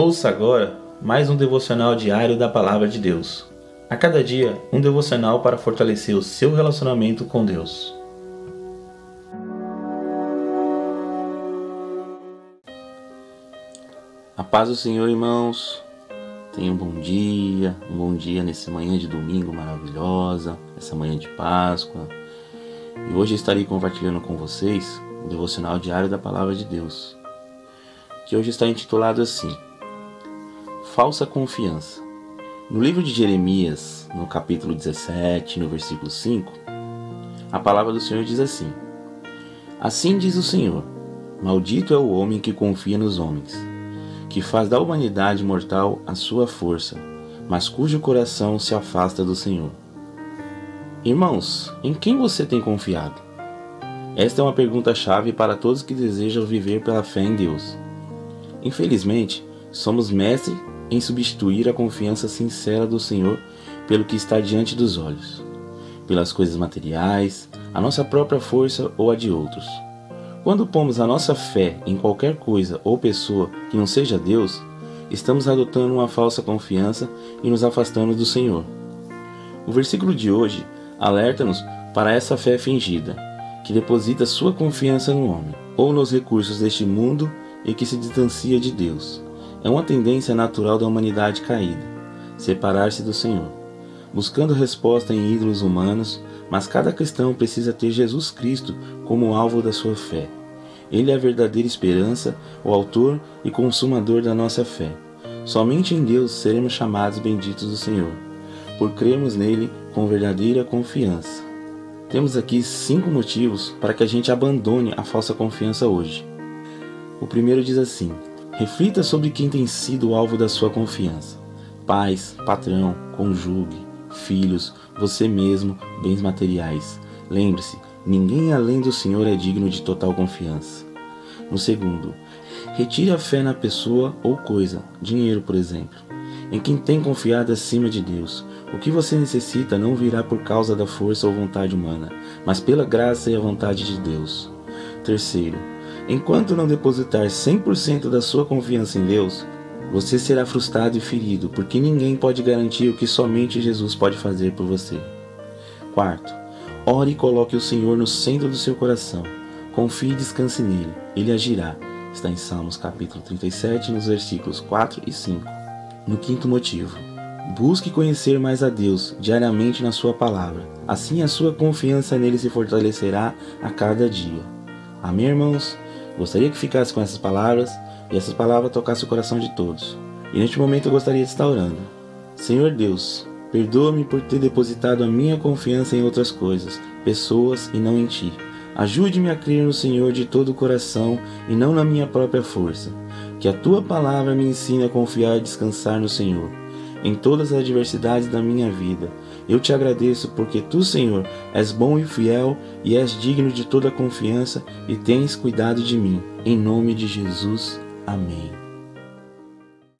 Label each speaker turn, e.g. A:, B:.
A: Ouça agora mais um devocional diário da Palavra de Deus. A cada dia, um devocional para fortalecer o seu relacionamento com Deus. A paz do Senhor, irmãos. Tenham um bom dia, um bom dia nessa manhã de domingo maravilhosa, essa manhã de Páscoa. E hoje estarei compartilhando com vocês o devocional diário da Palavra de Deus, que hoje está intitulado assim: falsa confiança. No livro de Jeremias, no capítulo 17, no versículo 5, a palavra do Senhor diz assim: Assim diz o Senhor: Maldito é o homem que confia nos homens, que faz da humanidade mortal a sua força, mas cujo coração se afasta do Senhor. Irmãos, em quem você tem confiado? Esta é uma pergunta-chave para todos que desejam viver pela fé em Deus. Infelizmente, somos mestres em substituir a confiança sincera do Senhor pelo que está diante dos olhos, pelas coisas materiais, a nossa própria força ou a de outros. Quando pomos a nossa fé em qualquer coisa ou pessoa que não seja Deus, estamos adotando uma falsa confiança e nos afastando do Senhor. O versículo de hoje alerta-nos para essa fé fingida, que deposita sua confiança no homem ou nos recursos deste mundo e que se distancia de Deus. É uma tendência natural da humanidade caída, separar-se do Senhor, buscando resposta em ídolos humanos, mas cada cristão precisa ter Jesus Cristo como alvo da sua fé. Ele é a verdadeira esperança, o autor e consumador da nossa fé. Somente em Deus seremos chamados benditos do Senhor, por crermos nele com verdadeira confiança. Temos aqui cinco motivos para que a gente abandone a falsa confiança hoje. O primeiro diz assim: Reflita sobre quem tem sido o alvo da sua confiança: pais, patrão, conjugue, filhos, você mesmo, bens materiais. Lembre-se, ninguém além do Senhor é digno de total confiança. No segundo, retire a fé na pessoa ou coisa, dinheiro, por exemplo, em quem tem confiado acima de Deus. O que você necessita não virá por causa da força ou vontade humana, mas pela graça e a vontade de Deus. Terceiro, Enquanto não depositar 100% da sua confiança em Deus, você será frustrado e ferido, porque ninguém pode garantir o que somente Jesus pode fazer por você. Quarto, ore e coloque o Senhor no centro do seu coração. Confie e descanse nele, ele agirá. Está em Salmos capítulo 37, nos versículos 4 e 5. No quinto motivo, busque conhecer mais a Deus diariamente na sua palavra. Assim a sua confiança nele se fortalecerá a cada dia. Amém, irmãos? Gostaria que ficasse com essas palavras e essas palavras tocassem o coração de todos. E neste momento eu gostaria de estar orando. Senhor Deus, perdoa-me por ter depositado a minha confiança em outras coisas, pessoas e não em Ti. Ajude-me a crer no Senhor de todo o coração e não na minha própria força. Que a Tua palavra me ensine a confiar e descansar no Senhor em todas as adversidades da minha vida. Eu te agradeço porque tu, Senhor, és bom e fiel e és digno de toda confiança e tens cuidado de mim. Em nome de Jesus. Amém.